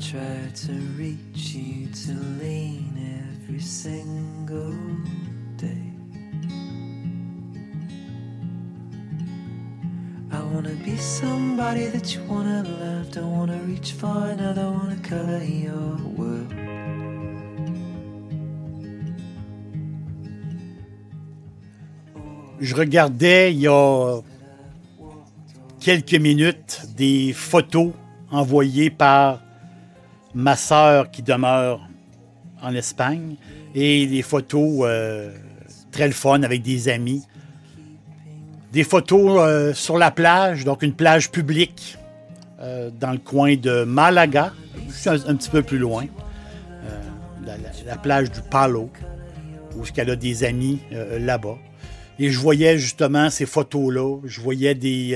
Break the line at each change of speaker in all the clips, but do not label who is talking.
Try to reach you to lean every single day. I wanna be somebody that you wanna love. Don't wanna reach for another, wanna color your world.
Je regardais il y a quelques minutes des photos envoyées par ma sœur qui demeure en Espagne et des photos euh, très le fun avec des amis. Des photos euh, sur la plage, donc une plage publique euh, dans le coin de Malaga, un, petit peu plus loin, la, la- la plage du Palo, où elle a des amis là-bas. Et je voyais justement ces photos-là. Je voyais des.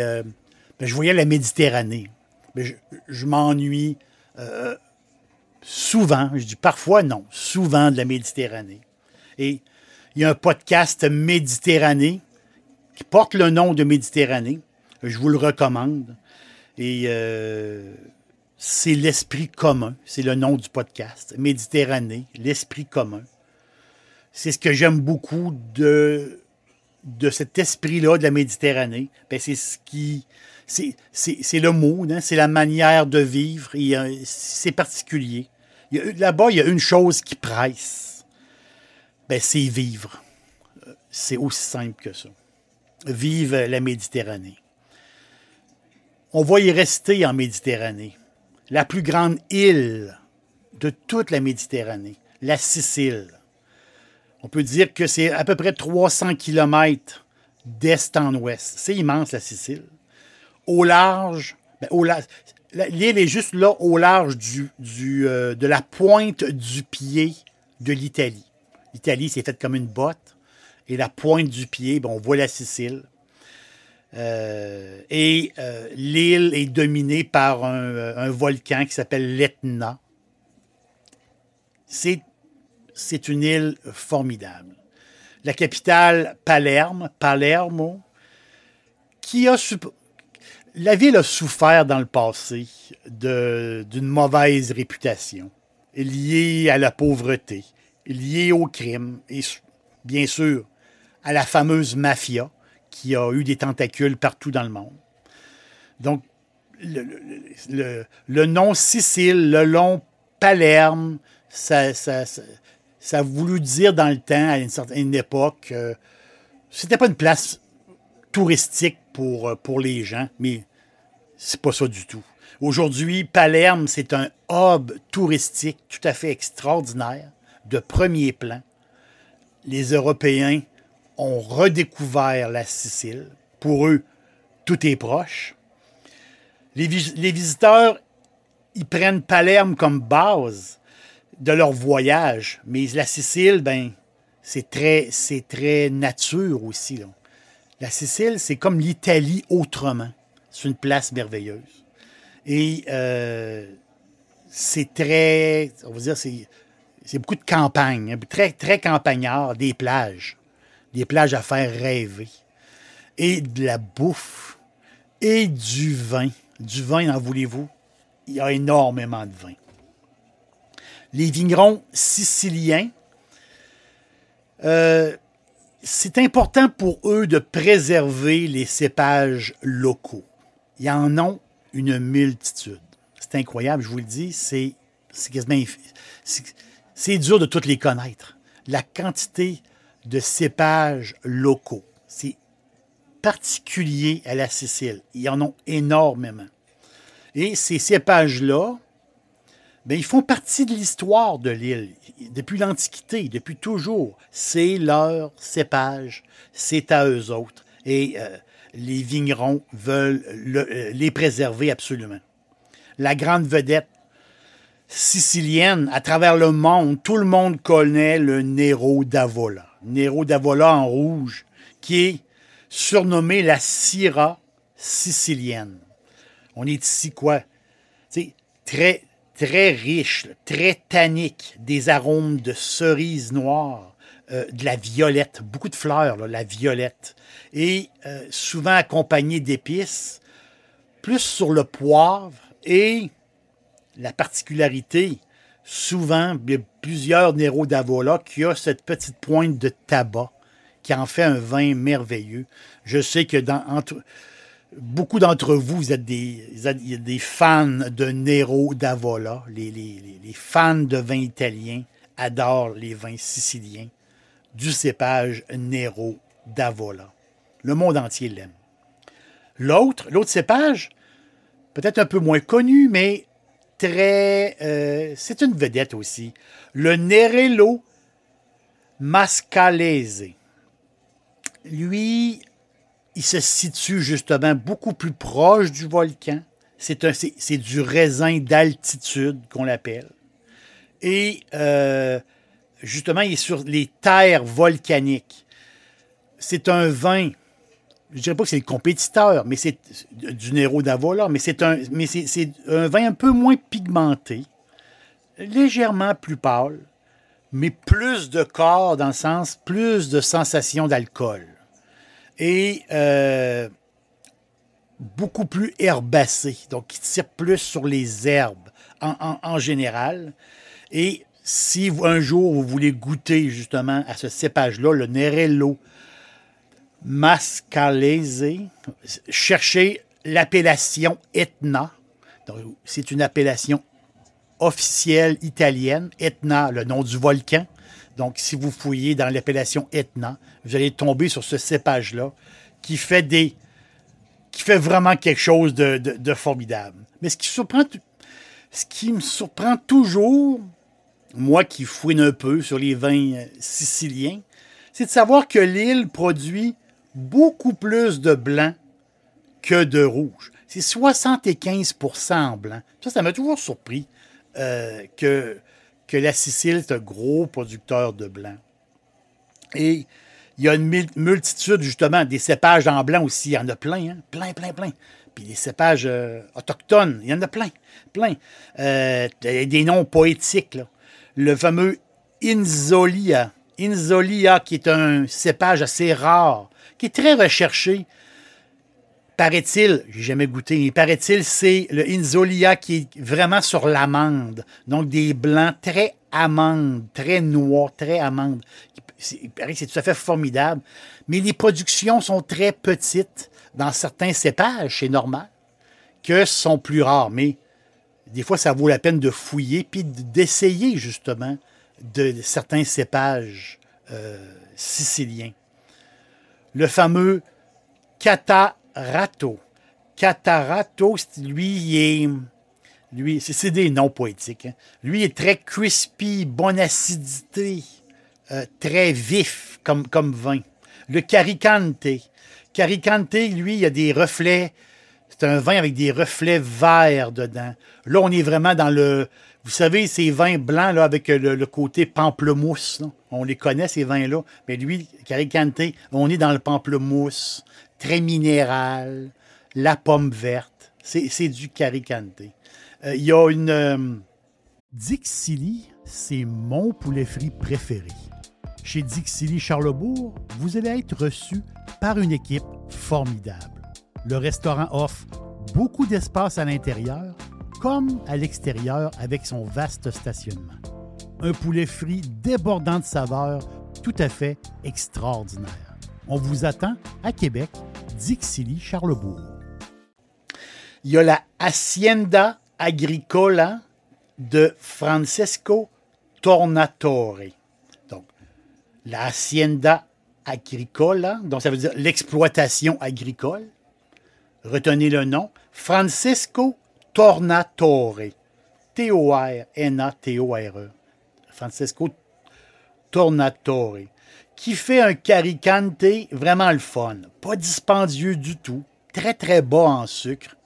ben, je voyais la Méditerranée. Ben, je m'ennuie souvent, je dis parfois non, souvent de la Méditerranée. Et il y a un podcast Méditerranée qui porte le nom de Méditerranée. Je vous le recommande. Et euh, c'est l'esprit commun. C'est le nom du podcast. Méditerranée, l'esprit commun. C'est ce que j'aime beaucoup de, cet esprit-là de la Méditerranée. Ben, c'est ce qui. C'est, le mot, hein, c'est la manière de vivre. euh, c'est particulier. Là-bas, il y a une chose qui presse. Ben, c'est vivre. C'est aussi simple que ça. Vive la Méditerranée. On va y rester en Méditerranée. La plus grande île de toute la Méditerranée, la Sicile. On peut dire que c'est à peu près 300 km d'est en ouest. C'est immense, la Sicile. Au large, ben, au la- la- l'île est juste là, au large du, euh, de la pointe du pied de l'Italie. L'Italie, c'est faite comme une botte. Et la pointe du pied, ben, on voit la Sicile. Euh, et euh, l'île est dominée par un, volcan qui s'appelle l'Etna. C'est une île formidable. La capitale, Palerme, Palermo, qui a la ville a souffert dans le passé d'une mauvaise réputation liée à la pauvreté, liée au crime et bien sûr à la fameuse mafia qui a eu des tentacules partout dans le monde. Donc, le, nom Sicile, le nom Palerme, ça, ça a voulu dire dans le temps, à une certaine époque, euh, c'était pas une place touristique pour, euh, pour les gens, mais c'est pas ça du tout. Aujourd'hui, Palerme, c'est un hub touristique tout à fait extraordinaire, de premier plan. Les Européens ont redécouvert la Sicile. Pour eux, tout est proche. Les, les visiteurs, ils prennent Palerme comme base de leur voyage, mais la Sicile, ben, c'est très, très nature aussi. là. La Sicile, c'est comme l'Italie autrement. C'est une place merveilleuse. Et euh, c'est très, on va dire, c'est, c'est beaucoup de campagne, hein, très, très campagnard, des plages, des plages à faire rêver, et de la bouffe, et du vin. Du vin, en voulez-vous? Il y a énormément de vin. Les vignerons siciliens, euh, c'est important pour eux de préserver les cépages locaux. Ils en ont une multitude. C'est incroyable, je vous le dis, c'est dur de toutes les connaître. La quantité de cépages locaux, c'est particulier à la Sicile. Ils en ont énormément. Et ces cépages-là, mais ils font partie de l'histoire de l'île. Depuis l'Antiquité, depuis toujours. C'est leur cépage, c'est à eux autres. Et euh, les vignerons veulent le- euh, les préserver absolument. La grande vedette sicilienne, à travers le monde, tout le monde connaît le Nero d'Avola. Nero d'Avola en rouge, qui est surnommé la Syrah sicilienne. On est ici quoi? Très, très riche, très tannique, des arômes de cerises noires, euh, de la violette, beaucoup de fleurs, la violette, et euh, souvent accompagné d'épices, plus sur le poivre et la particularité, souvent, plusieurs Nero d'Avola qui a cette petite pointe de tabac qui en fait un vin merveilleux. Je sais que dans, beaucoup d'entre vous, vous êtes des, fans de Nero d'Avola. Les fans de vins italiens adorent les vins siciliens du cépage Nero d'Avola. Le monde entier l'aime. L'autre, l'autre cépage, peut-être un peu moins connu, mais très. euh, c'est une vedette aussi. Le Nerello Mascalese. Lui, il se situe justement beaucoup plus proche du volcan. C'est, du raisin d'altitude qu'on l'appelle. Et euh, justement, il est sur les terres volcaniques. C'est un vin je dirais pas que c'est le compétiteur, mais c'est du Nero d'Avola, mais c'est un, un vin un peu moins pigmenté, légèrement plus pâle, mais plus de corps dans le sens, plus de sensation d'alcool. Et euh, beaucoup plus herbacé, donc il tire plus sur les herbes en, en- général. Et si un jour vous voulez goûter justement à ce cépage-là, le Nerello Mascalese, cherchez l'appellation Etna. C'est une appellation officielle italienne. Etna, le nom du volcan. Donc, si vous fouillez dans l'appellation Etna, vous allez tomber sur ce cépage-là qui fait des, qui fait vraiment quelque chose de, formidable. Mais ce qui me surprend toujours, moi qui fouine un peu sur les vins euh, siciliens, c'est de savoir que l'île produit beaucoup plus de blanc que de rouge. C'est 75 en blanc. Ça, ça m'a toujours surpris euh, que, que la Sicile est un gros producteur de blanc. Et il y a une mul- multitude, justement, des cépages en blanc aussi. Il y en a plein, hein? plein, plein, plein. Puis les cépages euh, autochtones, il y en a plein, plein. Euh, des noms poétiques, là. Le fameux Inzolia. Inzolia, qui est un cépage assez rare, qui est très recherché. Paraît-il, j'ai jamais goûté, mais paraît-il, c'est le Inzolia qui est vraiment sur l'amande. Donc des blancs très amandes, très noirs, très amandes. Il paraît que c'est tout à fait formidable. Mais les productions sont très petites. Dans certains cépages, c'est normal, que sont plus rares. Mais des fois, ça vaut la peine de fouiller puis d'essayer justement de certains cépages euh, siciliens. Le fameux Catarato. Catarato, lui, est. Lui, c'est des noms poétiques. hein. Lui est très crispy, bonne acidité, euh, très vif comme, vin. Le Caricante. Caricante, lui, il a des reflets. C'est un vin avec des reflets verts dedans. Là, on est vraiment dans le. Vous savez, ces vins blancs là, avec le, côté pamplemousse. On les connaît, ces vins-là. Mais lui, Caricante, on est dans le pamplemousse, très minéral, la pomme verte. C'est du Caricante. Euh, Il y a une. euh, Dixili, c'est mon poulet frit préféré. Chez Dixili Charlebourg, vous allez être reçu par une équipe formidable. Le restaurant offre beaucoup d'espace à l'intérieur comme à l'extérieur avec son vaste stationnement. Un poulet frit débordant de saveurs tout à fait extraordinaire. On vous attend à Québec, Dixili Charlebourg. Il y a la Hacienda Agricola de Francesco Tornatore. Donc, la Hacienda Agricola, donc ça veut dire l'exploitation agricole. Retenez le nom. Francesco Tornatore. T-O-R-N-A-T-O-R-E. Francesco Tornatore. Qui fait un caricante vraiment le fun. Pas dispendieux du tout. Très, très bas en sucre.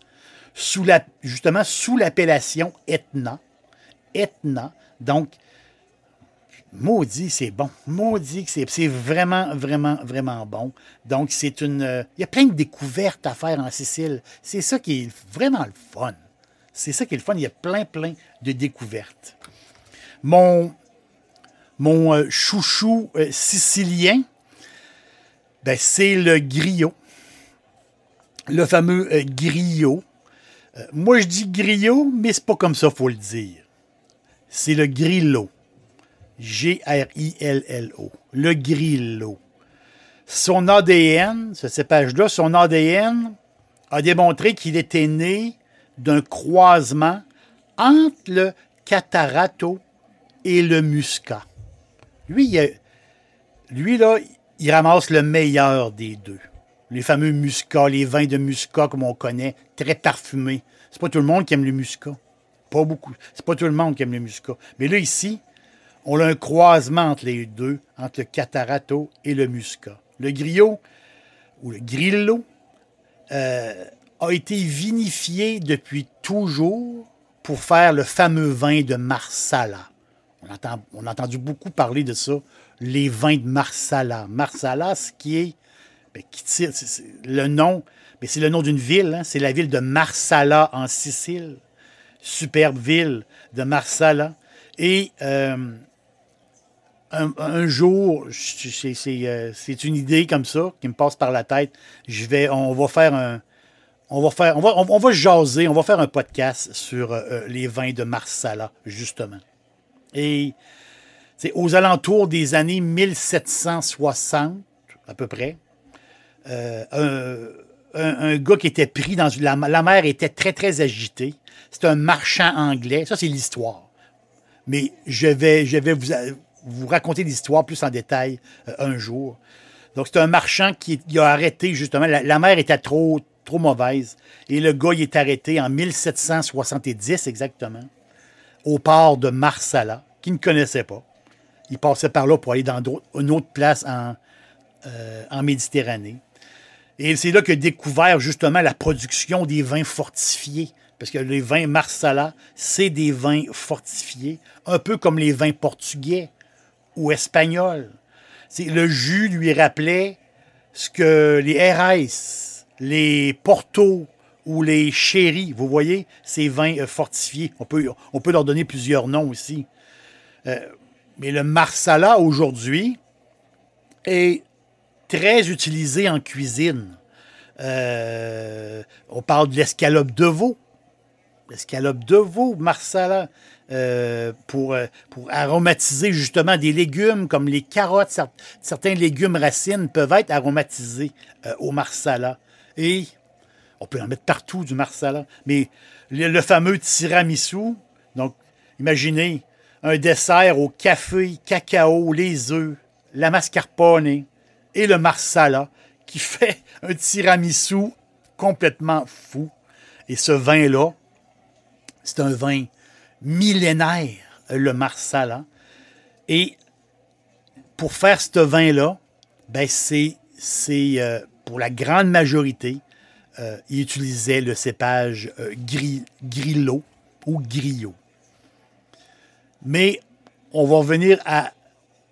Justement, sous l'appellation Etna. Etna. Donc, maudit, c'est bon. Maudit que c'est, c'est vraiment, vraiment, vraiment bon. Donc, c'est une. euh, Il y a plein de découvertes à faire en Sicile. C'est ça qui est vraiment le fun. C'est ça qui est le fun. Il y a plein, plein de découvertes. Mon, mon euh, chouchou euh, sicilien, ben, c'est le griot. Le fameux euh, griot. Moi, je dis griot, mais c'est pas comme ça, faut le dire. C'est le grillo. G-R-I-L-L-O. Le grillo. Son ADN, ce cépage-là, son ADN a démontré qu'il était né d'un croisement entre le catarato et le muscat. Lui, il là, il ramasse le meilleur des deux. Les fameux muscats, les vins de muscat comme on connaît, très parfumés. C'est pas tout le monde qui aime le muscat. Pas beaucoup. C'est pas tout le monde qui aime le muscat. Mais là, ici, on a un croisement entre les deux, entre le catarato et le muscat. Le griot, ou le grillo, euh, a été vinifié depuis toujours pour faire le fameux vin de Marsala. On, a entendu beaucoup parler de ça, les vins de Marsala. Marsala, ce qui est, ben, le nom, mais c'est le nom d'une ville, hein, c'est la ville de Marsala en Sicile. Superbe ville de Marsala. Et euh, un, jour, euh, c'est une idée comme ça qui me passe par la tête. Je vais, on va faire un, on va jaser, on va faire un podcast sur euh, les vins de Marsala justement. Et c'est aux alentours des années 1760 à peu près. euh, un, gars qui était pris dans la, la mer était très très agitée. C'est un marchand anglais. Ça c'est l'histoire mais je vais, je vais vous, vous raconter l'histoire plus en détail euh, un jour. Donc, c'est un marchand qui a arrêté, justement. La, la mer était trop, trop mauvaise. Et le gars, il est arrêté en 1770 exactement, au port de Marsala, qu'il ne connaissait pas. Il passait par là pour aller dans une autre place en, euh, en Méditerranée. Et c'est là a découvert justement la production des vins fortifiés. Parce que les vins Marsala, c'est des vins fortifiés, un peu comme les vins portugais ou espagnols. Le jus lui rappelait ce que les RS, les Porto ou les Sherry, vous voyez, ces vins euh, fortifiés. On peut, leur donner plusieurs noms aussi. Euh, mais le Marsala, aujourd'hui, est très utilisé en cuisine. Euh, on parle de l'escalope de veau. L'escalope de veau, Marsala, pour, pour aromatiser justement des légumes comme les carottes. cer- certains légumes racines peuvent être aromatisés au Marsala. Et on peut en mettre partout du Marsala. Mais le, fameux tiramisu, donc imaginez un dessert au café, cacao, les œufs, la mascarpone et le Marsala qui fait un tiramisu complètement fou. Et ce vin-là, c'est un vin millénaire, le Marsala. Et pour faire ce vin-là, ben c'est, c'est euh, pour la grande majorité, euh, ils utilisaient le cépage euh, gri- Grillo ou Griot. Mais on va à,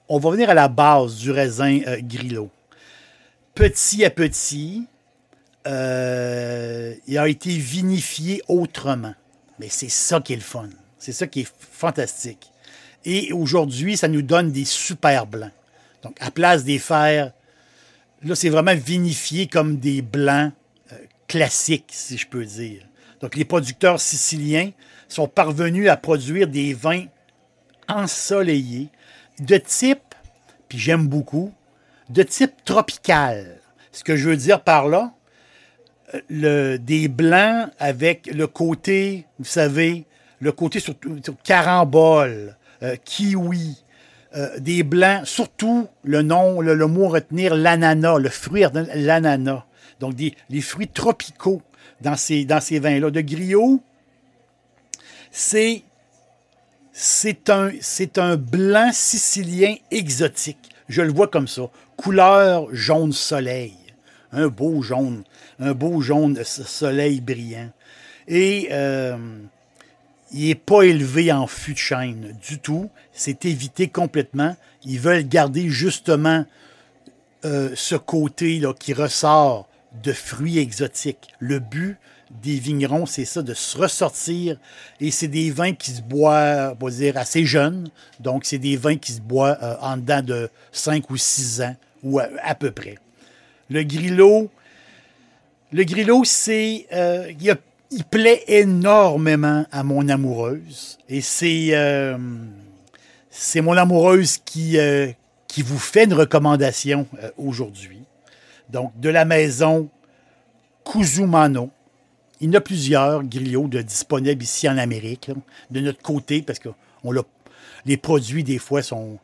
revenir à la base du raisin euh, Grillo. Petit à petit, euh, il a été vinifié autrement. Mais c'est ça qui est le fun. C'est ça qui est fantastique. Et aujourd'hui, ça nous donne des super blancs. Donc, à place des faire, là, c'est vraiment vinifié comme des blancs classiques, si je peux dire. Donc, les producteurs siciliens sont parvenus à produire des vins ensoleillés de type, puis j'aime beaucoup, de type tropical. Ce que je veux dire par là, euh, des blancs avec le côté, vous savez, le côté surtout sur carambole, euh, kiwi, euh, des blancs, surtout le nom, le, le mot retenir, l'ananas, le fruit, l'ananas. Donc, les fruits tropicaux dans ces, dans ces vins-là. De griot, c'est C'est un, c'est un blanc sicilien exotique. Je le vois comme ça. Couleur jaune soleil. Un beau jaune. Un beau jaune soleil brillant. Et euh, il n'est pas élevé en fût de chêne du tout. C'est évité complètement. Ils veulent garder justement euh, ce côté là, qui ressort de fruits exotiques. Le but, des vignerons, c'est ça, de se ressortir. Et c'est des vins qui se boivent, on va dire, assez jeunes. Donc, c'est des vins qui se boivent euh, en dedans de 5 ou 6 ans, ou à, peu près. Le grillo, le grillo, c'est. Euh, il, plaît énormément à mon amoureuse. Et c'est. Euh, mon amoureuse qui vous fait une recommandation aujourd'hui. Donc, de la maison Kuzumano. Il y en a plusieurs griots de disponibles ici en Amérique, de notre côté, parce que les produits, des fois, sont.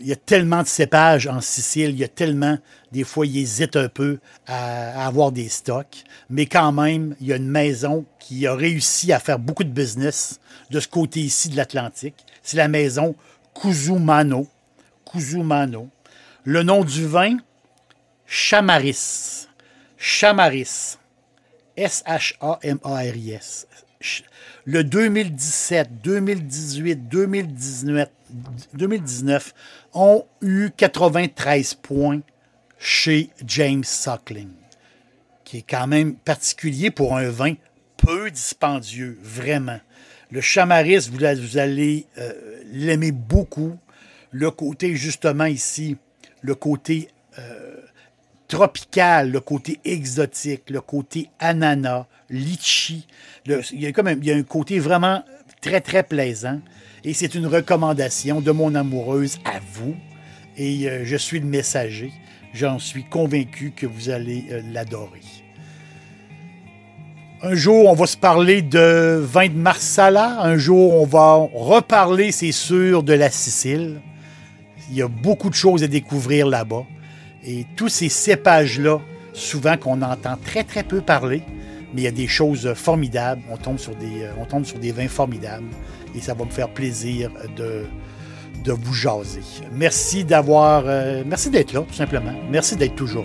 il y a tellement de cépages en Sicile, il y a tellement, des fois, ils hésitent un peu à, avoir des stocks. Mais quand même, il y a une maison qui a réussi à faire beaucoup de business de ce côté ici de l'Atlantique. C'est la maison Kuzumano. Kuzumano. Le nom du vin, Chamaris. Chamaris. S-H-A-M-A-R-I-S. Le 2017, 2018, 2019, 2019 ont eu 93 points chez James Suckling, qui est quand même particulier pour un vin peu dispendieux, vraiment. Le Chamaris, vous, allez euh, l'aimer beaucoup. Le côté, justement, ici, le côté euh, tropical, le côté exotique, le côté ananas, litchi. il, y a comme un, il y a un côté vraiment très, très plaisant. Et c'est une recommandation de mon amoureuse à vous. Et euh, je suis le messager. J'en suis convaincu que vous allez euh, l'adorer. Un jour, on va se parler de vin de Marsala. Un jour, on va reparler, c'est sûr, de la Sicile. Il y a beaucoup de choses à découvrir là-bas. Et tous ces cépages-là, souvent qu'on entend très très peu parler, mais il y a des choses formidables. On tombe sur des, euh, vins formidables et ça va me faire plaisir de, vous jaser. Merci d'avoir, euh, merci d'être là, tout simplement. Merci d'être toujours.